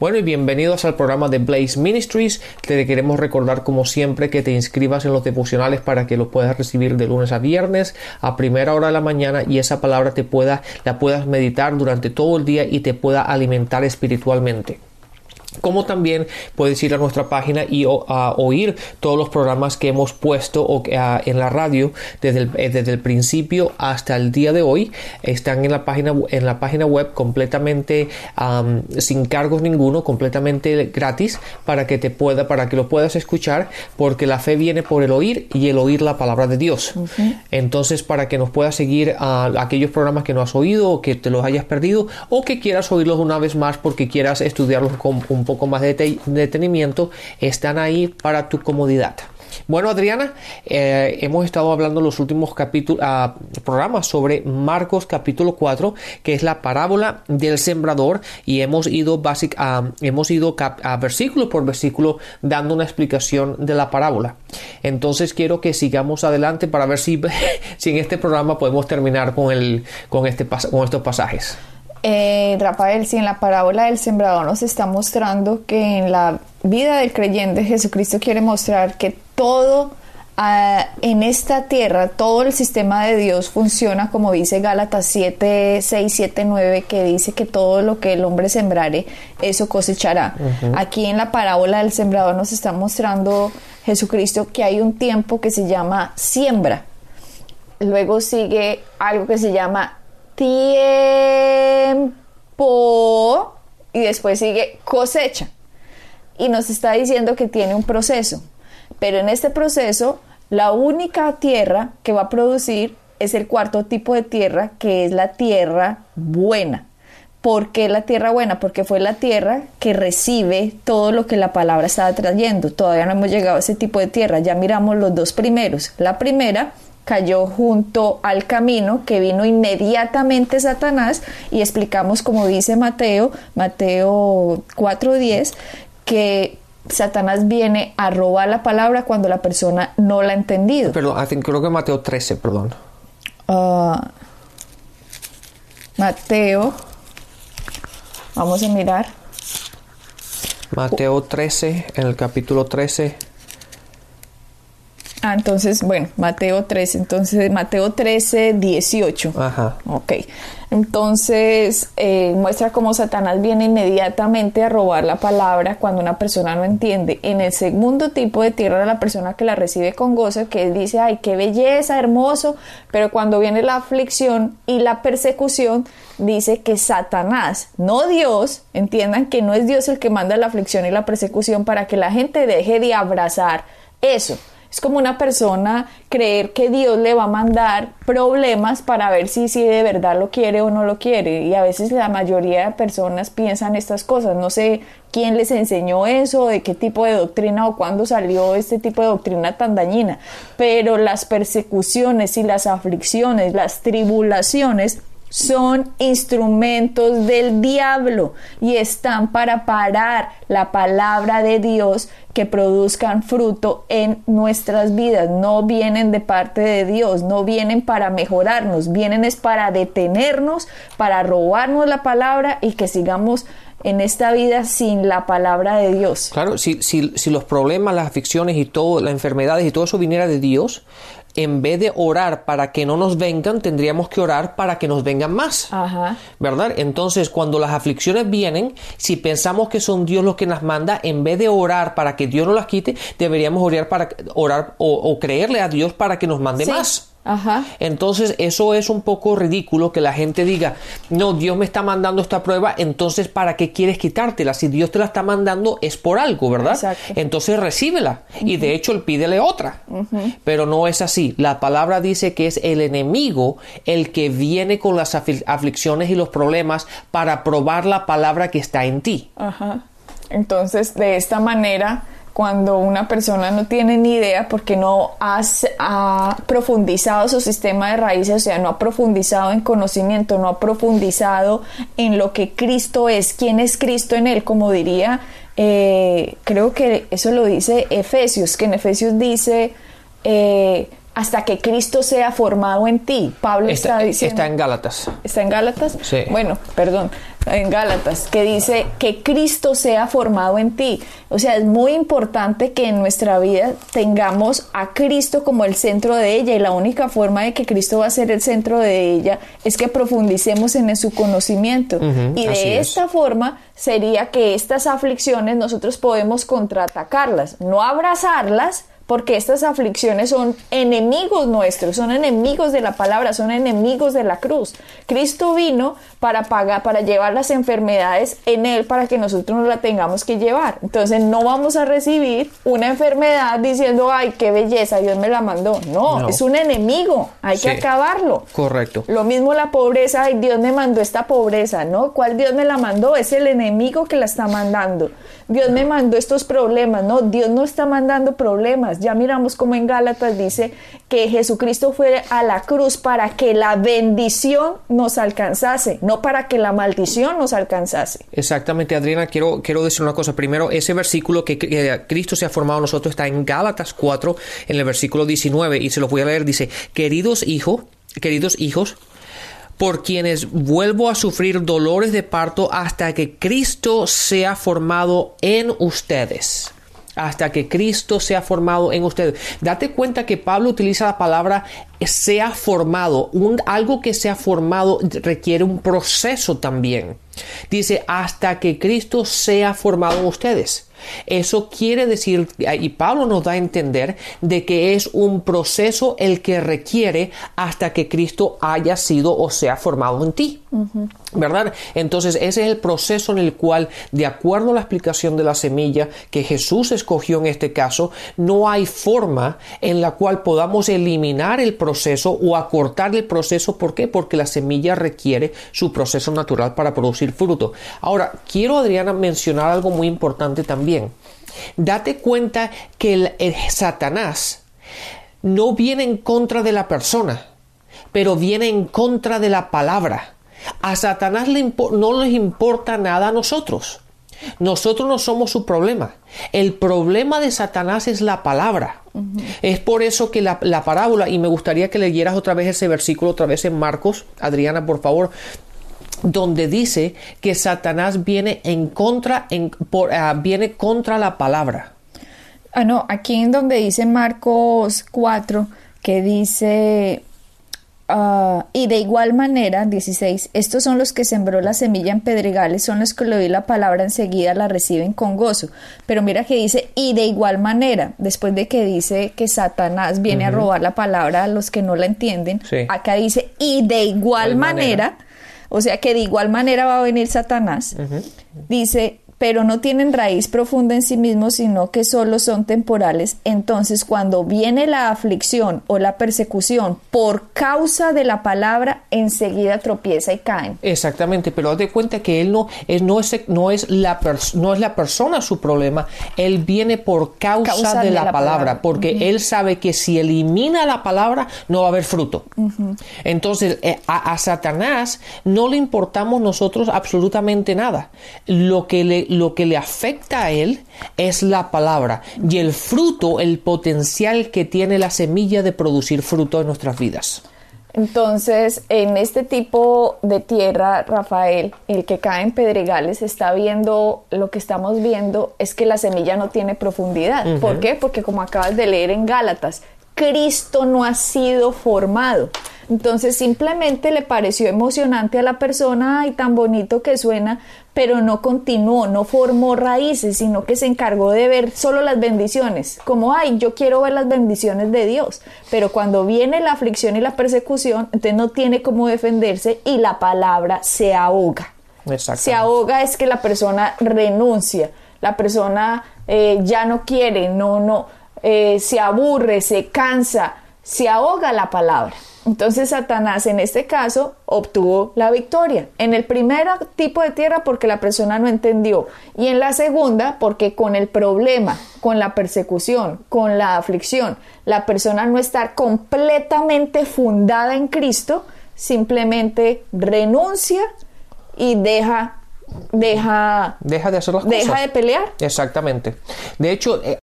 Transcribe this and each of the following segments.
Bueno y bienvenidos al programa de Blaze Ministries. Te queremos recordar como siempre que te inscribas en los devocionales para que los puedas recibir de lunes a viernes a primera hora de la mañana y esa palabra te pueda la puedas meditar durante todo el día y te pueda alimentar espiritualmente como también puedes ir a nuestra página y oír todos los programas que hemos puesto en la radio desde el, eh, desde el, principio hasta el día de hoy. Están en la página en la página web completamente sin cargos ninguno completamente gratis para que te pueda para que lo puedas escuchar porque la fe viene por el oír y el oír la palabra de Dios. Entonces para que nos puedas seguir a aquellos programas que no has oído o que te los hayas perdido o que quieras oírlos una vez más porque quieras estudiarlos con un poco más de detenimiento, están ahí para tu comodidad. Bueno, Adriana, eh, hemos estado hablando en los últimos capítulos, ah, programas sobre Marcos capítulo 4, que es la parábola del sembrador, y hemos ido, basic, ah, hemos ido a versículo por versículo dando una explicación de la parábola. Entonces quiero que sigamos adelante para ver si, si en este programa podemos terminar con, el, con, este, con estos pasajes. Eh, Rafael, si en la parábola del sembrador nos está mostrando que en la vida del creyente Jesucristo quiere mostrar que todo ah, en esta tierra, todo el sistema de Dios funciona como dice Gálatas 7, 6, 7, 9, que dice que todo lo que el hombre sembrare, eso cosechará. Aquí en la parábola del sembrador nos está mostrando Jesucristo que hay un tiempo que se llama siembra. Luego sigue algo que se llama tiempo y después sigue cosecha. Y nos está diciendo que tiene un proceso. Pero en este proceso, la única tierra que va a producir es el cuarto tipo de tierra, que es la tierra buena. ¿Por qué la tierra buena? Porque fue la tierra que recibe todo lo que la palabra estaba trayendo. Todavía no hemos llegado a ese tipo de tierra. Ya miramos los dos primeros. La primera cayó junto al camino que vino inmediatamente Satanás y explicamos como dice Mateo, Mateo 4:10, que Satanás viene a robar la palabra cuando la persona no la ha entendido. Perdón, creo que Mateo 13, perdón. Ah, Mateo, vamos a mirar. Mateo 13, en el capítulo 13. Ah, entonces, bueno, Mateo 13, entonces Mateo 13, 18. Ajá. Ok. Entonces, eh, muestra cómo Satanás viene inmediatamente a robar la palabra cuando una persona no entiende. En el segundo tipo de tierra, la persona que la recibe con gozo, que dice, ay, qué belleza, hermoso, pero cuando viene la aflicción y la persecución, dice que Satanás, no Dios, entiendan que no es Dios el que manda la aflicción y la persecución para que la gente deje de abrazar eso es como una persona creer que Dios le va a mandar problemas para ver si, si de verdad lo quiere o no lo quiere. Y a veces la mayoría de personas piensan estas cosas. No sé quién les enseñó eso, de qué tipo de doctrina o cuándo salió este tipo de doctrina tan dañina. Pero las persecuciones y las aflicciones, las tribulaciones son instrumentos del diablo y están para parar la palabra de Dios que produzcan fruto en nuestras vidas. No vienen de parte de Dios, no vienen para mejorarnos, vienen es para detenernos, para robarnos la palabra y que sigamos en esta vida sin la palabra de Dios. Claro, si, si, si los problemas, las aflicciones y todo, las enfermedades y todo eso viniera de Dios, en vez de orar para que no nos vengan, tendríamos que orar para que nos vengan más. ¿Verdad? Entonces, cuando las aflicciones vienen, si pensamos que son Dios los que las manda, en vez de orar para que Dios nos las quite, deberíamos orar para orar o, creerle a Dios para que nos mande más. Entonces, eso es un poco ridículo que la gente diga, no, Dios me está mandando esta prueba, entonces, ¿para qué quieres quitártela? Si Dios te la está mandando, es por algo, ¿verdad? Entonces, recíbela. Y de hecho, él pídele otra. Pero no es así. La palabra dice que es el enemigo el que viene con las aflicciones y los problemas para probar la palabra que está en ti. Entonces, de esta manera, cuando una persona no tiene ni idea porque no ha profundizado su sistema de raíces, o sea, no ha profundizado en conocimiento, no ha profundizado en lo que Cristo es, quién es Cristo en él, como diría, eh, creo que eso lo dice Efesios, que en Efesios dice... Eh, hasta que Cristo sea formado en ti. Pablo está, diciendo. Está en Gálatas. ¿Está en Gálatas? Sí. Bueno, perdón, en Gálatas, que dice que Cristo sea formado en ti. O sea, es muy importante que en nuestra vida tengamos a Cristo como el centro de ella y la única forma de que Cristo va a ser el centro de ella es que profundicemos en su conocimiento. y de esta forma sería que estas aflicciones nosotros podemos contraatacarlas, no abrazarlas, porque estas aflicciones son enemigos nuestros, son enemigos de la palabra, son enemigos de la cruz. Cristo vino para pagar, para llevar las enfermedades en él para que nosotros no la tengamos que llevar. Entonces no vamos a recibir una enfermedad diciendo, ay, qué belleza, Dios me la mandó. No, es un enemigo, hay que acabarlo. Correcto. Lo mismo la pobreza, ay, Dios me mandó esta pobreza, ¿no? ¿Cuál Dios me la mandó? Es el enemigo que la está mandando. Dios me mandó estos problemas, no, Dios no está mandando problemas. Ya miramos como en Gálatas dice que Jesucristo fue a la cruz para que la bendición nos alcanzase, no para que la maldición nos alcanzase. Exactamente, Adriana, quiero, quiero decir una cosa. Primero, ese versículo que, que Cristo se ha formado nosotros está en Gálatas 4, en el versículo 19, y se lo voy a leer, dice, queridos hijos, queridos hijos, por quienes vuelvo a sufrir dolores de parto hasta que Cristo sea formado en ustedes hasta que Cristo sea formado en ustedes. Date cuenta que Pablo utiliza la palabra sea formado. Un, algo que sea formado requiere un proceso también. Dice hasta que Cristo sea formado en ustedes. Eso quiere decir, y Pablo nos da a entender, de que es un proceso el que requiere hasta que Cristo haya sido o sea formado en ti. ¿Verdad? Entonces ese es el proceso en el cual, de acuerdo a la explicación de la semilla que Jesús escogió en este caso, no hay forma en la cual podamos eliminar el proceso o acortar el proceso. ¿Por qué? Porque la semilla requiere su proceso natural para producir fruto. Ahora, quiero, Adriana, mencionar algo muy importante también. Date cuenta que el, Satanás no viene en contra de la persona, pero viene en contra de la palabra. A Satanás no les importa nada a nosotros. Nosotros no somos su problema. El problema de Satanás es la palabra. Es por eso que la, parábola, y me gustaría que leyeras otra vez ese versículo, otra vez en Marcos, Adriana, por favor, donde dice que Satanás viene en contra, en, ah, viene contra la palabra. Ah, no, aquí en donde dice Marcos 4, que dice, Ah, y de igual manera, 16, estos son los que sembró la semilla en pedregales, son los que le oí la palabra enseguida la reciben con gozo. Pero mira que dice, y de igual manera, después de que dice que Satanás viene a robar la palabra a los que no la entienden, acá dice, y de igual manera, o sea que de igual manera va a venir Satanás, dice, pero no tienen raíz profunda en sí mismos, sino que solo son temporales. Entonces, cuando viene la aflicción o la persecución por causa de la palabra, enseguida tropieza y caen. Exactamente, pero de cuenta que él no es, no es, no es, la, no es la persona su problema, él viene por causa, de, la, palabra, porque él sabe que si elimina la palabra, no va a haber fruto. Entonces, eh, a, a Satanás no le importamos nosotros absolutamente nada. Lo que le lo que le afecta a él es la palabra y el fruto, el potencial que tiene la semilla de producir fruto en nuestras vidas. Entonces, en este tipo de tierra, Rafael, el que cae en pedregales está viendo, lo que estamos viendo es que la semilla no tiene profundidad. ¿Por qué? Porque como acabas de leer en Gálatas, Cristo no ha sido formado. Entonces simplemente le pareció emocionante a la persona y tan bonito que suena, pero no continuó, no formó raíces, sino que se encargó de ver solo las bendiciones, como, ay, yo quiero ver las bendiciones de Dios, pero cuando viene la aflicción y la persecución, entonces no tiene cómo defenderse y la palabra se ahoga. Se ahoga es que la persona renuncia, la persona eh, ya no quiere, no, no, eh, se aburre, se cansa, se ahoga la palabra. Entonces Satanás en este caso obtuvo la victoria. En el primer tipo de tierra porque la persona no entendió y en la segunda porque con el problema, con la persecución, con la aflicción, la persona no está completamente fundada en Cristo, simplemente renuncia y deja deja deja de hacer las deja de pelear. Exactamente. De hecho, eh,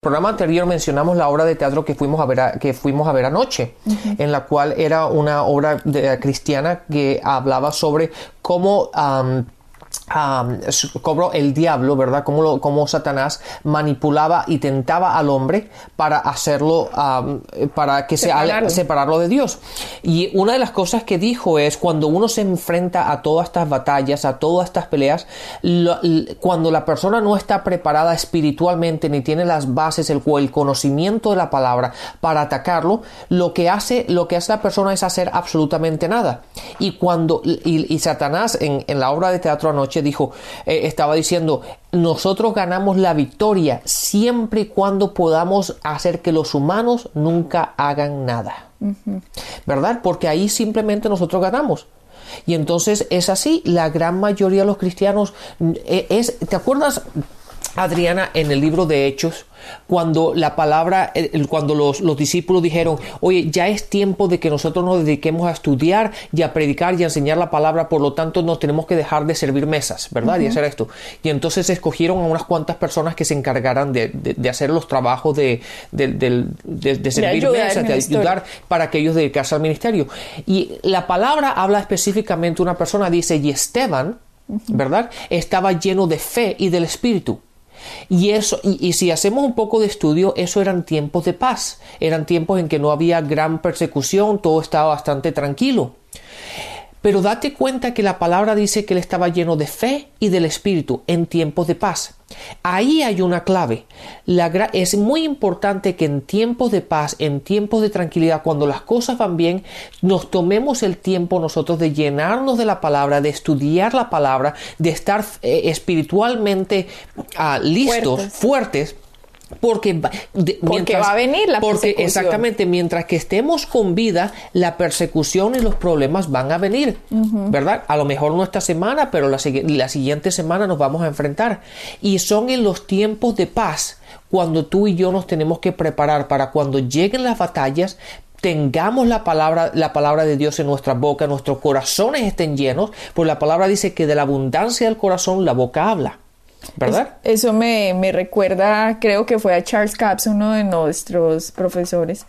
programa anterior mencionamos la obra de teatro que fuimos a ver, que fuimos a ver anoche, en la cual era una obra de, cristiana que hablaba sobre cómo como el diablo, ¿verdad? Como, como Satanás manipulaba y tentaba al hombre para hacerlo, para que separarlo. se separarlo de Dios. Y una de las cosas que dijo es cuando uno se enfrenta a todas estas batallas, a todas estas peleas, cuando la persona no está preparada espiritualmente ni tiene las bases, el, el conocimiento de la palabra para atacarlo, lo que hace, lo que hace la persona es hacer absolutamente nada. Y cuando, y, Satanás en, en la obra de teatro noche dijo, eh, estaba diciendo, nosotros ganamos la victoria siempre y cuando podamos hacer que los humanos nunca hagan nada. ¿Verdad? Porque ahí simplemente nosotros ganamos. Y entonces es así, la gran mayoría de los cristianos eh, es, ¿te acuerdas? Adriana, en el libro de Hechos, cuando la palabra, cuando los, discípulos dijeron, oye, ya es tiempo de que nosotros nos dediquemos a estudiar y a predicar y a enseñar la palabra, por lo tanto nos tenemos que dejar de servir mesas, ¿verdad? Y hacer esto. Y entonces escogieron a unas cuantas personas que se encargaran de, hacer los trabajos de, servir mesas, de ayudar para que ellos dedicarse al ministerio. Y la palabra habla específicamente, una persona dice, y Esteban, ¿verdad? Estaba lleno de fe y del Espíritu. Y eso, y, si hacemos un poco de estudio, eso eran tiempos de paz, eran tiempos en que no había gran persecución, todo estaba bastante tranquilo. Pero date cuenta que la palabra dice que él estaba lleno de fe y del Espíritu en tiempos de paz. Ahí hay una clave. es muy importante que en tiempos de paz, en tiempos de tranquilidad, cuando las cosas van bien, nos tomemos el tiempo nosotros de llenarnos de la palabra, de estudiar la palabra, de estar eh, espiritualmente ah, listos, fuertes porque, va, va a venir la porque exactamente mientras que estemos con vida la persecución y los problemas van a venir verdad a lo mejor no esta semana pero la, la siguiente semana nos vamos a enfrentar. Y son en los tiempos de paz cuando tú y yo nos tenemos que preparar para cuando lleguen las batallas tengamos la palabra, la palabra de Dios en nuestra boca, nuestros corazones estén llenos, pues la palabra dice que de la abundancia del corazón la boca habla. ¿Verdad? eso me, recuerda, creo que fue a Charles Capps, uno de nuestros profesores,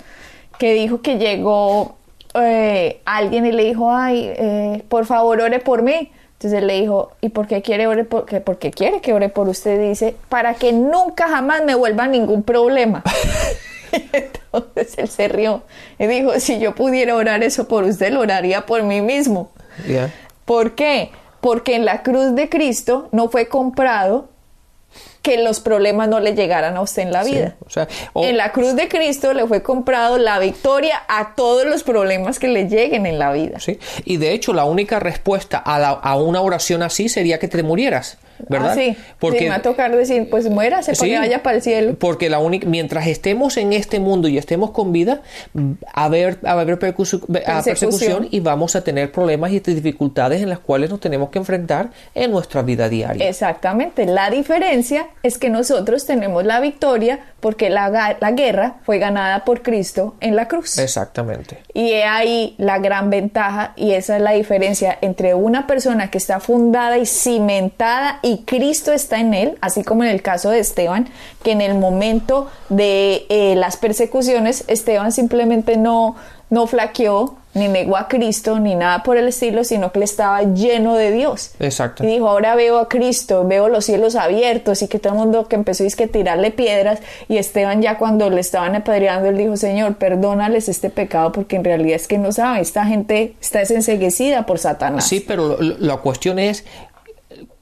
que dijo que llegó eh, alguien y le dijo, ay, eh, por favor ore por mí. Entonces él le dijo, ¿y por qué quiere ore por qué? Porque quiere que ore por usted, dice, para que nunca jamás me vuelva ningún problema. Entonces él se rió y dijo, si yo pudiera orar eso por usted, lo oraría por mí mismo. ¿Por qué? Porque en la cruz de Cristo no fue comprado que los problemas no le llegaran a usted en la vida. En la cruz de Cristo le fue comprado la victoria a todos los problemas que le lleguen en la vida. Sí, y de hecho la única respuesta a, a una oración así sería que te murieras. ¿Verdad? Ah, sí. Porque me va a tocar decir, pues muérase sí, vaya para el cielo. Porque la única, mientras estemos en este mundo y estemos con vida, a haber, a haber persecución. y vamos a tener problemas y dificultades en las cuales nos tenemos que enfrentar en nuestra vida diaria. Exactamente. La diferencia es que nosotros tenemos la victoria porque la, la guerra fue ganada por Cristo en la cruz. Exactamente. Y ahí la gran ventaja y esa es la diferencia entre una persona que está fundada y cimentada y Cristo está en él, así como en el caso de Esteban, que en el momento de eh, las persecuciones Esteban simplemente no, no flaqueó, ni negó a Cristo, ni nada por el estilo, sino que le estaba lleno de Dios. Exacto. Y dijo, ahora veo a Cristo, veo los cielos abiertos y que todo el mundo que empezó a tirarle piedras y Esteban ya cuando le estaban apedreando, él dijo, Señor, perdónales este pecado porque en realidad es que no sabe, esta gente está desenseguecida por Satanás. Sí, pero la cuestión es,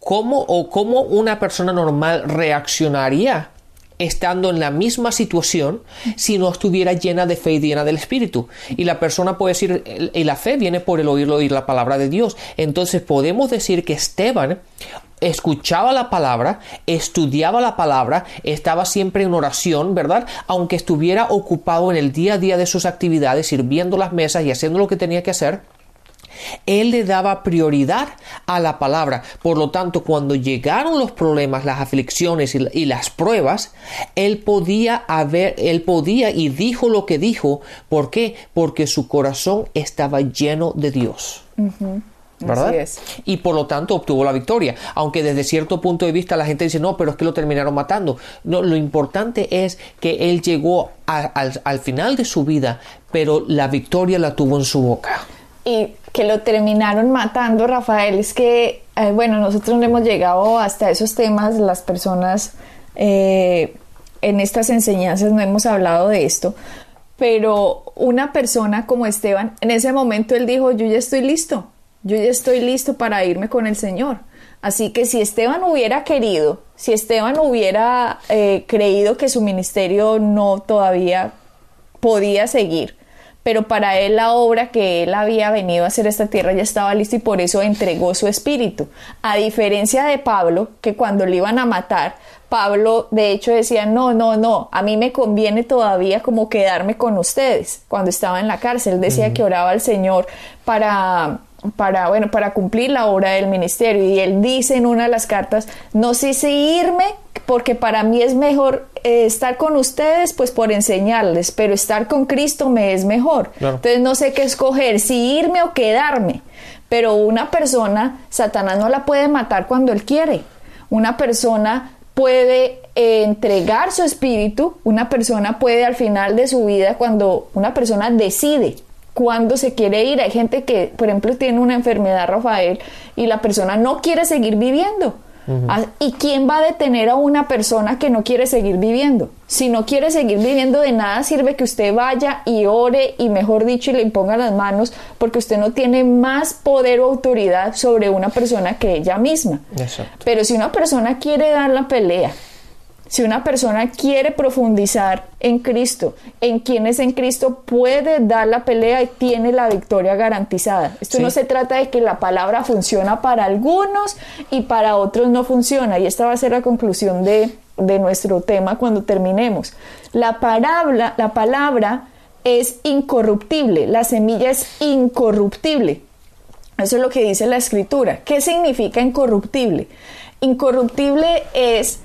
¿cómo o cómo una persona normal reaccionaría estando en la misma situación si no estuviera llena de fe y llena del Espíritu. Y la persona puede decir, y la fe viene por el oír, oír la palabra de Dios. Entonces podemos decir que Esteban escuchaba la palabra, estudiaba la palabra, estaba siempre en oración, ¿verdad? Aunque estuviera ocupado en el día a día de sus actividades, sirviendo las mesas y haciendo lo que tenía que hacer, él le daba prioridad a la palabra. Por lo tanto, cuando llegaron los problemas, las aflicciones y, las pruebas, él podía haber, él podía y dijo lo que dijo. ¿Por qué? Porque su corazón estaba lleno de Dios. ¿verdad? Y por lo tanto obtuvo la victoria. Aunque desde cierto punto de vista la gente dice, no, pero es que lo terminaron matando. No, lo importante es que él llegó al, final de su vida, pero la victoria la tuvo en su boca. Y que lo terminaron matando, Rafael, es que, eh, bueno, nosotros no hemos llegado hasta esos temas, las personas eh, en estas enseñanzas no hemos hablado de esto, pero una persona como Esteban, en ese momento él dijo, yo ya estoy listo, yo ya estoy listo para irme con el Señor. Así que si Esteban hubiera querido, si Esteban hubiera eh, creído que su ministerio no todavía podía seguir, pero para él la obra que él había venido a hacer a esta tierra ya estaba lista y por eso entregó su espíritu. A diferencia de Pablo, que cuando le iban a matar, Pablo de hecho decía, no, no, no, a mí me conviene todavía como quedarme con ustedes cuando estaba en la cárcel. Decía que oraba al Señor para para, bueno, para cumplir la obra del ministerio. Y él dice en una de las cartas, no sé si irme, porque para mí es mejor eh, estar con ustedes, pues por enseñarles, pero estar con Cristo me es mejor. Entonces no sé qué escoger, si irme o quedarme. Pero una persona, Satanás no la puede matar cuando él quiere. Una persona puede eh, entregar su espíritu, una persona puede al final de su vida, cuando una persona decide cuando se quiere ir. Hay gente que, por ejemplo, tiene una enfermedad, Rafael, y la persona no quiere seguir viviendo. Ah, ¿Y quién va a detener a una persona que no quiere seguir viviendo? Si no quiere seguir viviendo, de nada sirve que usted vaya y ore y, mejor dicho, y le imponga las manos, porque usted no tiene más poder o autoridad sobre una persona que ella misma. Pero si una persona quiere dar la pelea, si una persona quiere profundizar en Cristo, en quien es en Cristo, puede dar la pelea y tiene la victoria garantizada. Esto no se trata de que la palabra funciona para algunos y para otros no funciona. Y esta va a ser la conclusión de, de nuestro tema cuando terminemos. La palabra, la palabra es incorruptible, la semilla es incorruptible. Eso es lo que dice la escritura. ¿Qué significa incorruptible? Incorruptible es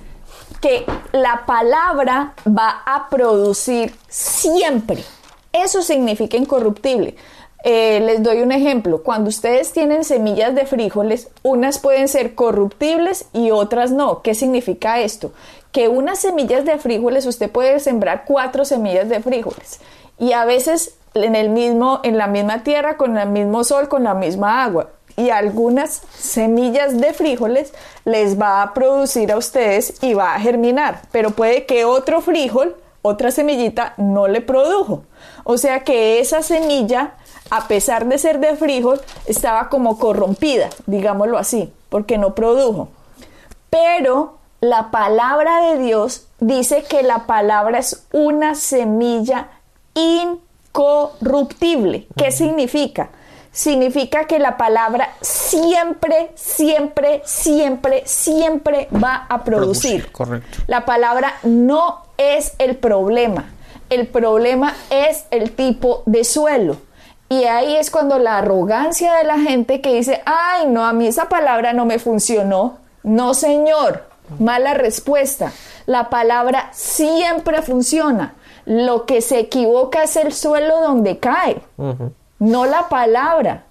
que la palabra va a producir siempre. Eso significa incorruptible. Eh, les doy un ejemplo. Cuando ustedes tienen semillas de frijoles, unas pueden ser corruptibles y otras no. ¿Qué significa esto? Que unas semillas de frijoles, usted puede sembrar cuatro semillas de frijoles y a veces en el mismo, en la misma tierra, con el mismo sol, con la misma agua y algunas semillas de frijoles les va a producir a ustedes y va a germinar, pero puede que otro frijol, otra semillita no le produjo. O sea que esa semilla, a pesar de ser de frijol, estaba como corrompida, digámoslo así, porque no produjo. Pero la palabra de Dios dice que la palabra es una semilla incorruptible. ¿Qué significa? Significa que la palabra siempre, siempre, siempre, siempre va a producir. correcto. La palabra no es el problema. El problema es el tipo de suelo. Y ahí es cuando la arrogancia de la gente que dice, ay, no, a mí esa palabra no me funcionó. No, señor, mala respuesta. La palabra siempre funciona. Lo que se equivoca es el suelo donde cae no la palabra.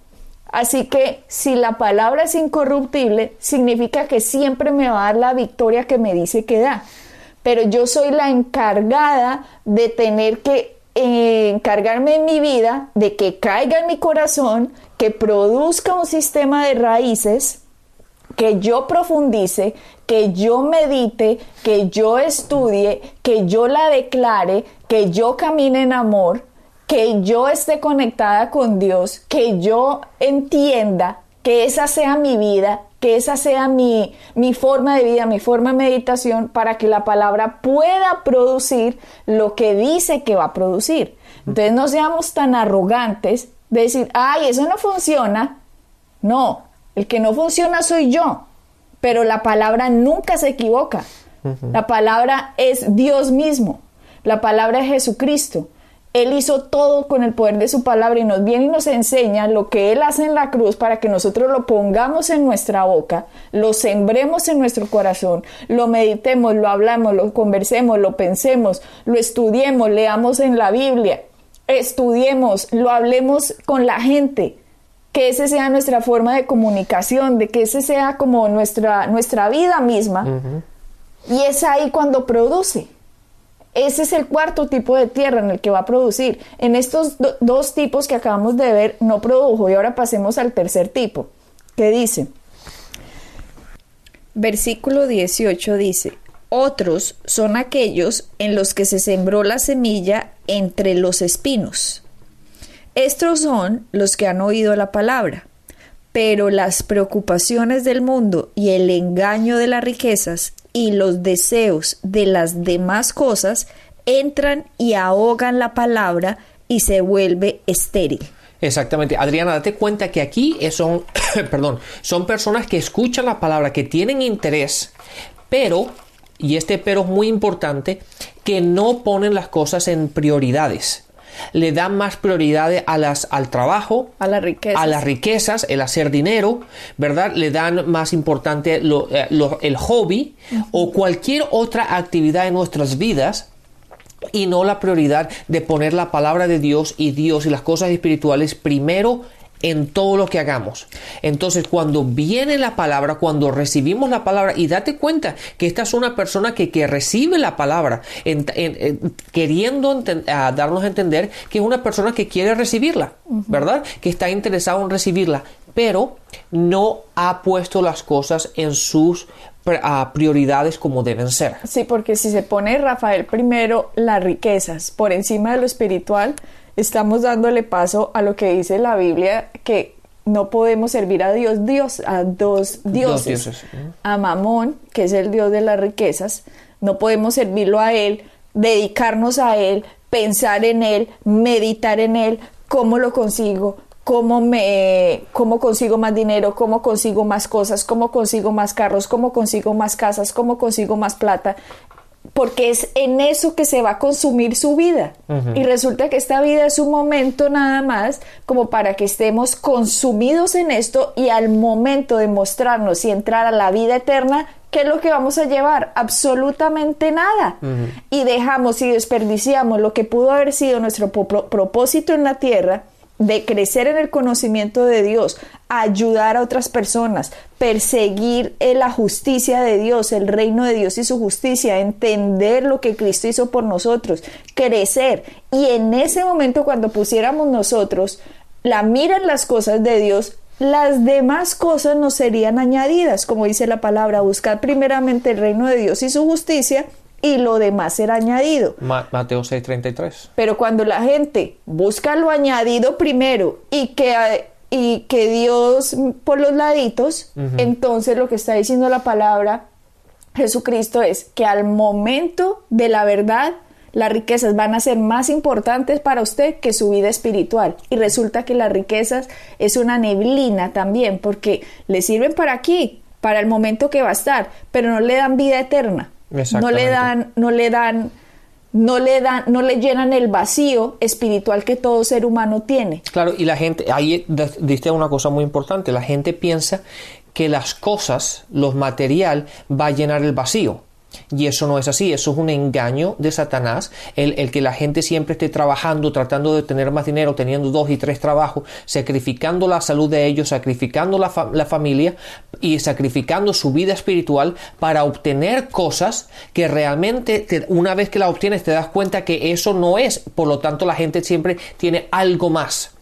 Así que si la palabra es incorruptible, significa que siempre me va a dar la victoria que me dice que da. Pero yo soy la encargada de tener que eh, encargarme en mi vida de que caiga en mi corazón, que produzca un sistema de raíces, que yo profundice, que yo medite, que yo estudie, que yo la declare, que yo camine en amor que yo esté conectada con Dios, que yo entienda que esa sea mi vida, que esa sea mi, mi, forma de vida, mi forma de meditación, para que la palabra pueda producir lo que dice que va a producir. Entonces no seamos tan arrogantes de decir, ay, eso no funciona. No, el que no funciona soy yo. pero la palabra nunca se equivoca. La palabra es Dios mismo. La palabra es Jesucristo. Él hizo todo con el poder de su palabra y nos viene y nos enseña lo que Él hace en la cruz para que nosotros lo pongamos en nuestra boca, lo sembremos en nuestro corazón, lo meditemos, lo hablamos, lo conversemos, lo pensemos, lo estudiemos, leamos en la Biblia, estudiemos, lo hablemos con la gente, que ese sea nuestra forma de comunicación, de que ese sea como nuestra, nuestra vida misma. Y es ahí cuando produce. Ese es el cuarto tipo de tierra en el que va a producir. En estos dos tipos que acabamos de ver no produjo y ahora pasemos al tercer tipo, que dice, versículo 18 dice, otros son aquellos en los que se sembró la semilla entre los espinos. Estos son los que han oído la palabra, pero las preocupaciones del mundo y el engaño de las riquezas y los deseos de las demás cosas entran y ahogan la palabra y se vuelve estéril. Exactamente. Adriana, date cuenta que aquí son, perdón, son personas que escuchan la palabra, que tienen interés, pero, y este pero es muy importante, que no ponen las cosas en prioridades le dan más prioridad a las, al trabajo, a, las riquezas. a las riquezas, el hacer dinero, ¿verdad? Le dan más importante eh, el hobby o cualquier otra actividad en nuestras vidas y no la prioridad de poner la palabra de Dios y Dios y las cosas espirituales primero en todo lo que hagamos. Entonces, cuando viene la palabra, cuando recibimos la palabra, y date cuenta que esta es una persona que, que recibe la palabra, queriendo darnos a entender que es una persona que quiere recibirla, ¿verdad? Que está interesado en recibirla, pero no ha puesto las cosas en sus prioridades como deben ser. Sí, porque si se pone Rafael primero las riquezas por encima de lo espiritual, estamos dándole paso a lo que dice la Biblia, que no podemos servir a Dios, Dios, a dos dioses. A Mamón, que es el Dios de las riquezas, no podemos servirlo a Él, dedicarnos a Él, pensar en Él, meditar en Él, cómo lo consigo, cómo me cómo consigo más dinero, cómo consigo más cosas, cómo consigo más carros, cómo consigo más casas, cómo consigo más plata porque es en eso que se va a consumir su vida. Y resulta que esta vida es un momento nada más como para que estemos consumidos en esto y al momento de mostrarnos y entrar a la vida eterna, ¿qué es lo que vamos a llevar? Absolutamente nada. Y dejamos y desperdiciamos lo que pudo haber sido nuestro propósito en la tierra de crecer en el conocimiento de Dios, ayudar a otras personas, perseguir la justicia de Dios, el reino de Dios y su justicia, entender lo que Cristo hizo por nosotros, crecer. Y en ese momento cuando pusiéramos nosotros la mira en las cosas de Dios, las demás cosas nos serían añadidas, como dice la palabra, buscar primeramente el reino de Dios y su justicia y lo demás será añadido. Mateo 6:33. Pero cuando la gente busca lo añadido primero y que, y que Dios por los laditos, entonces lo que está diciendo la palabra Jesucristo es que al momento de la verdad, las riquezas van a ser más importantes para usted que su vida espiritual. Y resulta que las riquezas es una neblina también, porque le sirven para aquí, para el momento que va a estar, pero no le dan vida eterna. No le dan, no le dan, no le dan, no le llenan el vacío espiritual que todo ser humano tiene. Claro, y la gente, ahí diste una cosa muy importante, la gente piensa que las cosas, los material, va a llenar el vacío. Y eso no es así, eso es un engaño de Satanás, el, que la gente siempre esté trabajando, tratando de tener más dinero, teniendo dos y tres trabajos, sacrificando la salud de ellos, sacrificando la, familia y sacrificando su vida espiritual para obtener cosas que realmente una vez que la obtienes te das cuenta que eso no es, por lo tanto la gente siempre tiene algo más.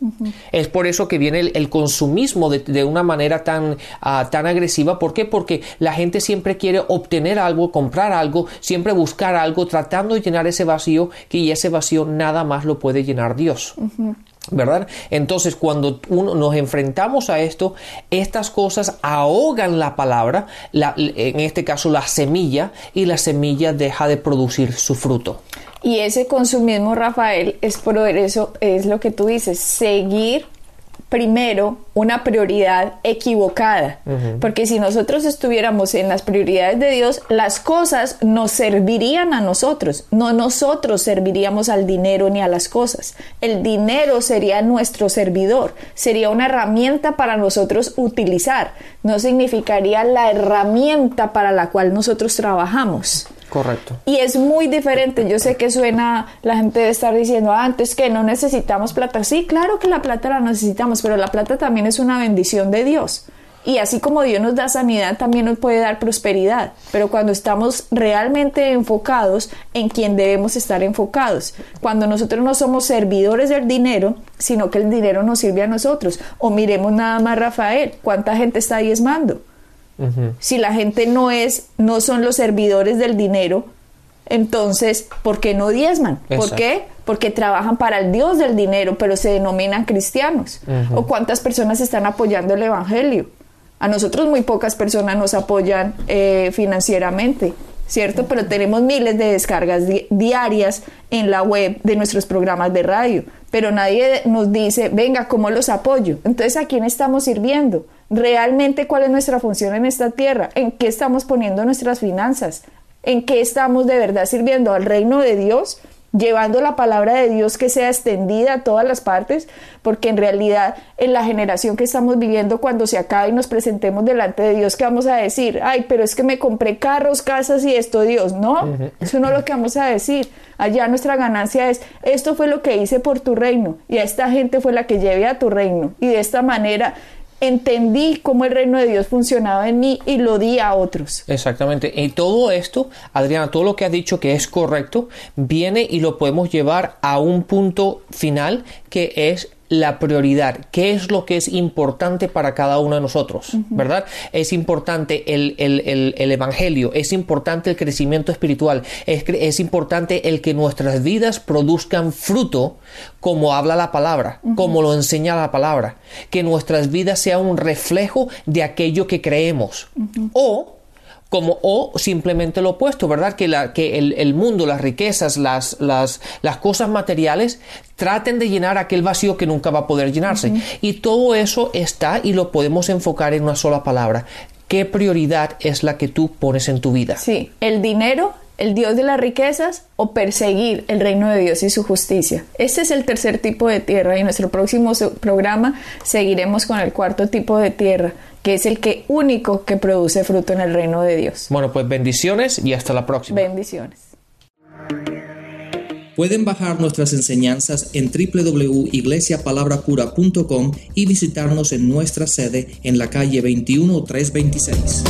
Es por eso que viene el, consumismo de, una manera tan, ah, tan agresiva. ¿Por qué? Porque la gente siempre quiere obtener algo, comprar algo, siempre buscar algo, tratando de llenar ese vacío, que ese vacío nada más lo puede llenar Dios. ¿Verdad? Entonces, cuando uno, nos enfrentamos a esto, estas cosas ahogan la palabra, en este caso la semilla, y la semilla deja de producir su fruto. Y ese consumismo, Rafael, es por eso, es lo que tú dices, seguir primero una prioridad equivocada, porque si nosotros estuviéramos en las prioridades de Dios, las cosas nos servirían a nosotros, no nosotros serviríamos al dinero ni a las cosas. El dinero sería nuestro servidor, sería una herramienta para nosotros utilizar, no significaría la herramienta para la cual nosotros trabajamos. Correcto. Y es muy diferente. Yo sé que suena, la gente debe estar diciendo, ah, antes que no necesitamos plata. Sí, claro que la plata la necesitamos, pero la plata también es una bendición de Dios. Y así como Dios nos da sanidad, también nos puede dar prosperidad. Pero cuando estamos realmente enfocados en quien debemos estar enfocados, cuando nosotros no somos servidores del dinero, sino que el dinero nos sirve a nosotros. O miremos nada más, Rafael, ¿cuánta gente está diezmando? Si la gente no es, no son los servidores del dinero, entonces, ¿por qué no diezman? ¿Por qué? Porque trabajan para el Dios del dinero, pero se denominan cristianos. ¿O cuántas personas están apoyando el Evangelio? A nosotros muy pocas personas nos apoyan eh, financieramente, ¿cierto? Pero tenemos miles de descargas diarias en la web de nuestros programas de radio, pero nadie nos dice, venga, ¿cómo los apoyo? Entonces, ¿a quién estamos sirviendo? Realmente cuál es nuestra función en esta tierra, en qué estamos poniendo nuestras finanzas, en qué estamos de verdad sirviendo al reino de Dios, llevando la palabra de Dios que sea extendida a todas las partes, porque en realidad en la generación que estamos viviendo, cuando se acabe y nos presentemos delante de Dios, ¿qué vamos a decir? Ay, pero es que me compré carros, casas y esto, Dios, no, eso no es lo que vamos a decir. Allá nuestra ganancia es, esto fue lo que hice por tu reino y a esta gente fue la que llevé a tu reino y de esta manera entendí cómo el reino de Dios funcionaba en mí y lo di a otros. Exactamente. Y todo esto, Adriana, todo lo que has dicho que es correcto, viene y lo podemos llevar a un punto final que es la prioridad, qué es lo que es importante para cada uno de nosotros, ¿verdad? Es importante el, Evangelio, es importante el crecimiento espiritual, es, importante el que nuestras vidas produzcan fruto como habla la palabra, como lo enseña la palabra, que nuestras vidas sean un reflejo de aquello que creemos. O como o simplemente lo opuesto, ¿verdad? Que, la, que el, mundo, las riquezas, las, las, las, cosas materiales traten de llenar aquel vacío que nunca va a poder llenarse. Y todo eso está y lo podemos enfocar en una sola palabra. ¿Qué prioridad es la que tú pones en tu vida? Sí, el dinero el Dios de las riquezas o perseguir el reino de Dios y su justicia. Este es el tercer tipo de tierra y en nuestro próximo programa seguiremos con el cuarto tipo de tierra, que es el que único que produce fruto en el reino de Dios. Bueno, pues bendiciones y hasta la próxima. Bendiciones. Pueden bajar nuestras enseñanzas en www.iglesiapalabracura.com y visitarnos en nuestra sede en la calle 21326.